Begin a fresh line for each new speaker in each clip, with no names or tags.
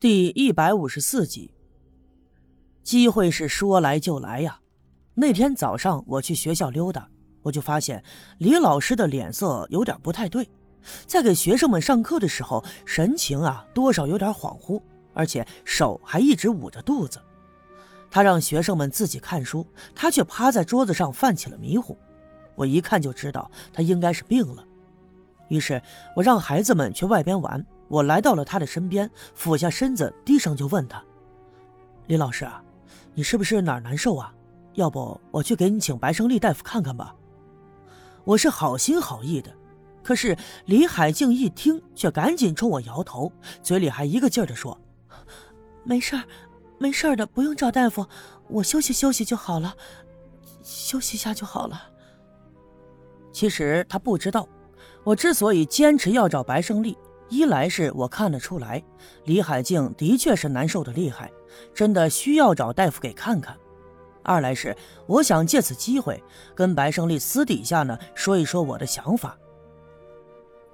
第一百五十四集，机会是说来就来呀！那天早上我去学校溜达，我就发现李老师的脸色有点不太对，在给学生们上课的时候，神情啊多少有点恍惚，而且手还一直捂着肚子。他让学生们自己看书，他却趴在桌子上犯起了迷糊。我一看就知道他应该是病了，于是我让孩子们去外边玩。我来到了他的身边，俯下身子，低声就问他：“李老师，你是不是哪儿难受啊？要不我去给你请白胜利大夫看看吧。”我是好心好意的，可是李海静一听，却赶紧冲我摇头，嘴里还一个劲儿的说：“没事儿，没事儿的，不用找大夫，我休息休息就好了，休息一下就好了。”其实他不知道，我之所以坚持要找白胜利。一来是我看得出来，李海静的确是难受的厉害，真的需要找大夫给看看；二来是我想借此机会跟白胜利私底下呢说一说我的想法。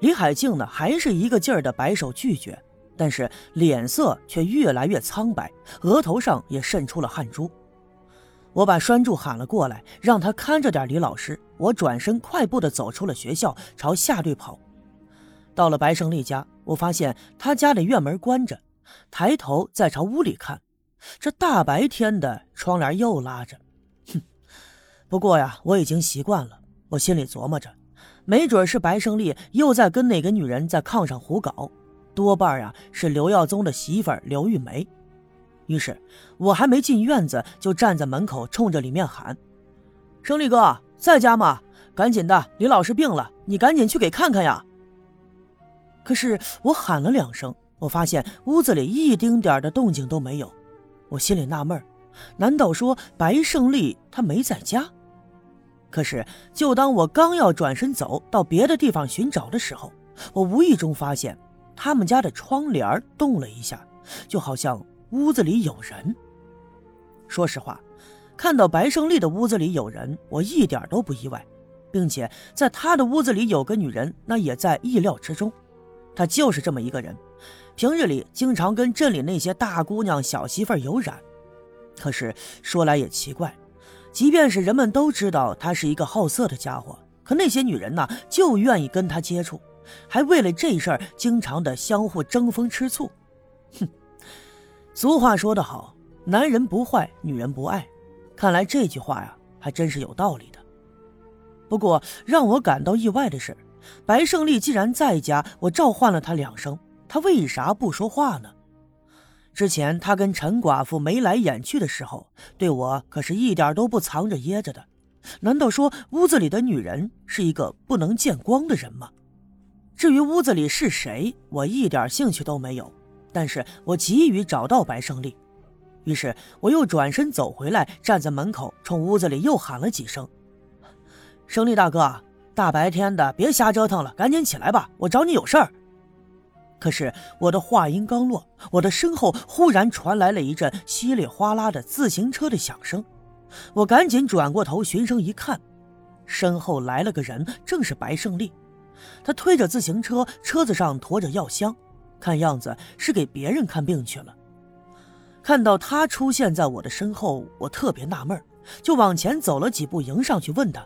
李海静呢还是一个劲儿的摆手拒绝，但是脸色却越来越苍白，额头上也渗出了汗珠。我把栓柱喊了过来，让他看着点李老师。我转身快步的走出了学校，朝下队跑。到了白胜利家，我发现他家的院门关着，抬头再朝屋里看，这大白天的窗帘又拉着，哼。不过呀，我已经习惯了。我心里琢磨着，没准是白胜利又在跟哪个女人在炕上胡搞，多半呀是刘耀宗的媳妇刘玉梅。于是，我还没进院子，就站在门口冲着里面喊：“胜利哥在家吗？赶紧的，李老师病了，你赶紧去给看看呀！”可是我喊了两声，我发现屋子里一丁点的动静都没有。我心里纳闷难道说白胜利他没在家？可是就当我刚要转身走到别的地方寻找的时候，我无意中发现他们家的窗帘动了一下，就好像屋子里有人。说实话，看到白胜利的屋子里有人，我一点都不意外，并且在他的屋子里有个女人，那也在意料之中。他就是这么一个人，平日里经常跟镇里那些大姑娘、小媳妇儿有染。可是说来也奇怪，即便是人们都知道他是一个好色的家伙，可那些女人呢，就愿意跟他接触，还为了这事儿经常的相互争风吃醋。哼，俗话说得好，男人不坏，女人不爱。看来这句话呀，还真是有道理的。不过让我感到意外的是。白胜利既然在家，我召唤了他两声，他为啥不说话呢？之前他跟陈寡妇眉来眼去的时候，对我可是一点都不藏着掖着的。难道说屋子里的女人是一个不能见光的人吗？至于屋子里是谁，我一点兴趣都没有。但是我急于找到白胜利，于是我又转身走回来，站在门口，冲屋子里又喊了几声：“胜利大哥。”大白天的，别瞎折腾了，赶紧起来吧，我找你有事儿。可是我的话音刚落，我的身后忽然传来了一阵稀里哗啦的自行车的响声，我赶紧转过头寻声一看，身后来了个人，正是白胜利。他推着自行车，车子上驮着药箱，看样子是给别人看病去了。看到他出现在我的身后，我特别纳闷，就往前走了几步，迎上去问他。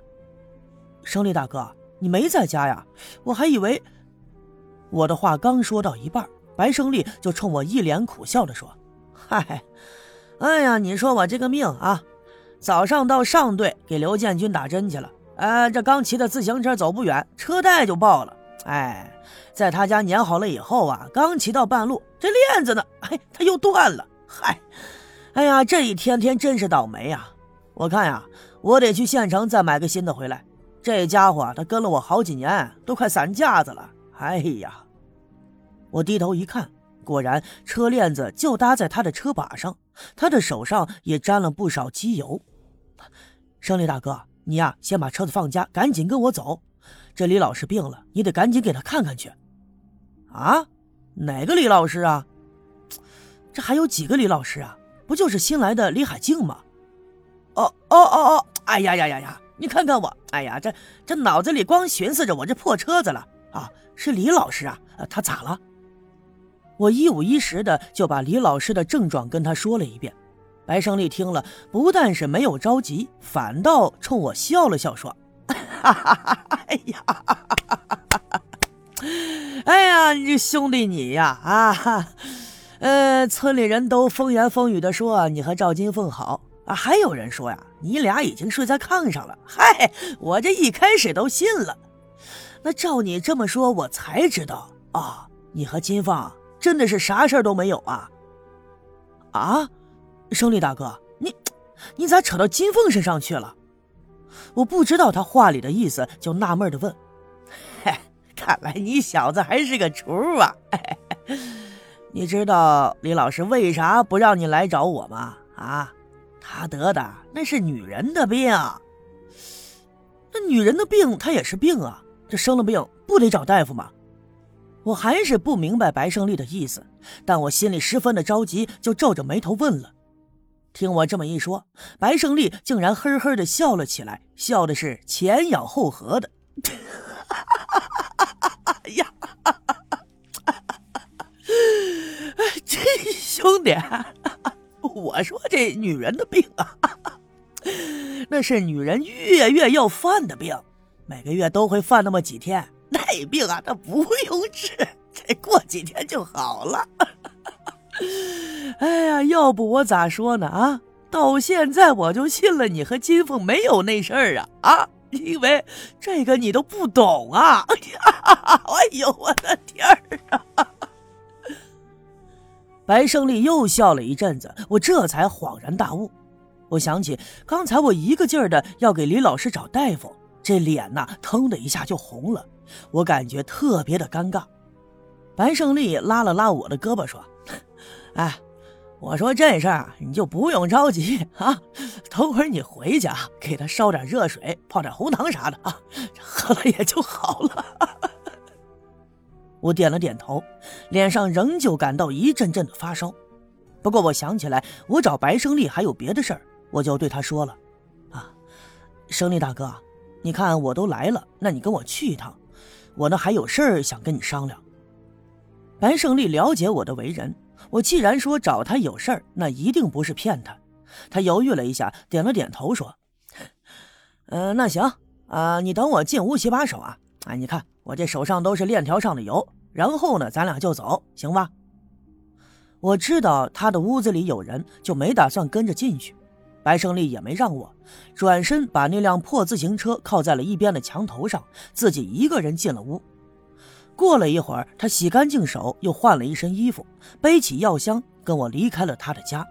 胜利大哥，你没在家呀？我还以为……我的话刚说到一半，白胜利就冲我一脸苦笑的说：“嗨，哎呀，你说我这个命啊！早上到上队给刘建军打针去了，哎，这刚骑的自行车走不远，车带就爆了。哎，在他家粘好了以后啊，刚骑到半路，这链子呢，哎，它又断了。嗨，哎呀，这一天天真是倒霉呀！我看呀，我得去县城再买个新的回来。”这家伙他跟了我好几年，都快散架子了。哎呀！我低头一看，果然车链子就搭在他的车把上，他的手上也沾了不少机油。胜利大哥，你呀，先把车子放家，赶紧跟我走。这李老师病了，你得赶紧给他看看去。啊？哪个李老师啊？这还有几个李老师啊？不就是新来的李海静吗？哦哦哦哦！哎呀呀呀呀！你看看我，哎呀，这这脑子里光寻思着我这破车子了啊！是李老师啊，他咋了？我一五一十的就把李老师的症状跟他说了一遍。白胜利听了，不但是没有着急，反倒冲我笑了笑，说：“哈哈哈！哎呀，哎呀，你这兄弟你呀，啊，呃，村里人都风言风语的说你和赵金凤好啊，还有人说呀，你俩已经睡在炕上了。嗨，我这一开始都信了。那照你这么说，我才知道啊，你和金凤真的是啥事儿都没有啊？啊？”胜利大哥，你你咋扯到金凤身上去了？我不知道他话里的意思，就纳闷的问：“嘿，看来你小子还是个厨啊！你知道李老师为啥不让你来找我吗？啊，他得的那是女人的病。那女人的病，她也是病啊。这生了病不得找大夫吗？我还是不明白白胜利的意思，但我心里十分的着急，就皱着眉头问了。听我这么一说，白胜利竟然呵呵的笑了起来，笑的是前仰后合的。哎呀，这兄弟，我说这女人的病啊，那是女人月月要犯的病，每个月都会犯那么几天。那病啊，他不用治，再过几天就好了。哎呀，要不我咋说呢啊？到现在我就信了你和金凤没有那事儿啊啊！因为这个你都不懂啊！哎呦，我的天儿啊！白胜利又笑了一阵子，我这才恍然大悟。我想起刚才我一个劲儿的要给李老师找大夫，这脸呐腾的一下就红了，我感觉特别的尴尬。白胜利拉了拉我的胳膊说。哎，我说这事儿你就不用着急啊，等会儿你回家给他烧点热水，泡点红糖啥的啊，喝了也就好了。我点了点头，脸上仍旧感到一阵阵的发烧。不过我想起来，我找白胜利还有别的事儿，我就对他说了：“啊，胜利大哥，你看我都来了，那你跟我去一趟，我呢还有事儿想跟你商量。”白胜利了解我的为人。我既然说找他有事儿，那一定不是骗他。他犹豫了一下，点了点头，说：“嗯，那行啊，你等我进屋洗把手啊。哎，你看我这手上都是链条上的油，然后呢，咱俩就走，行吧？”我知道他的屋子里有人，就没打算跟着进去。白胜利也没让我，转身把那辆破自行车靠在了一边的墙头上，自己一个人进了屋。过了一会儿，他洗干净手，又换了一身衣服，背起药箱，跟我离开了他的家。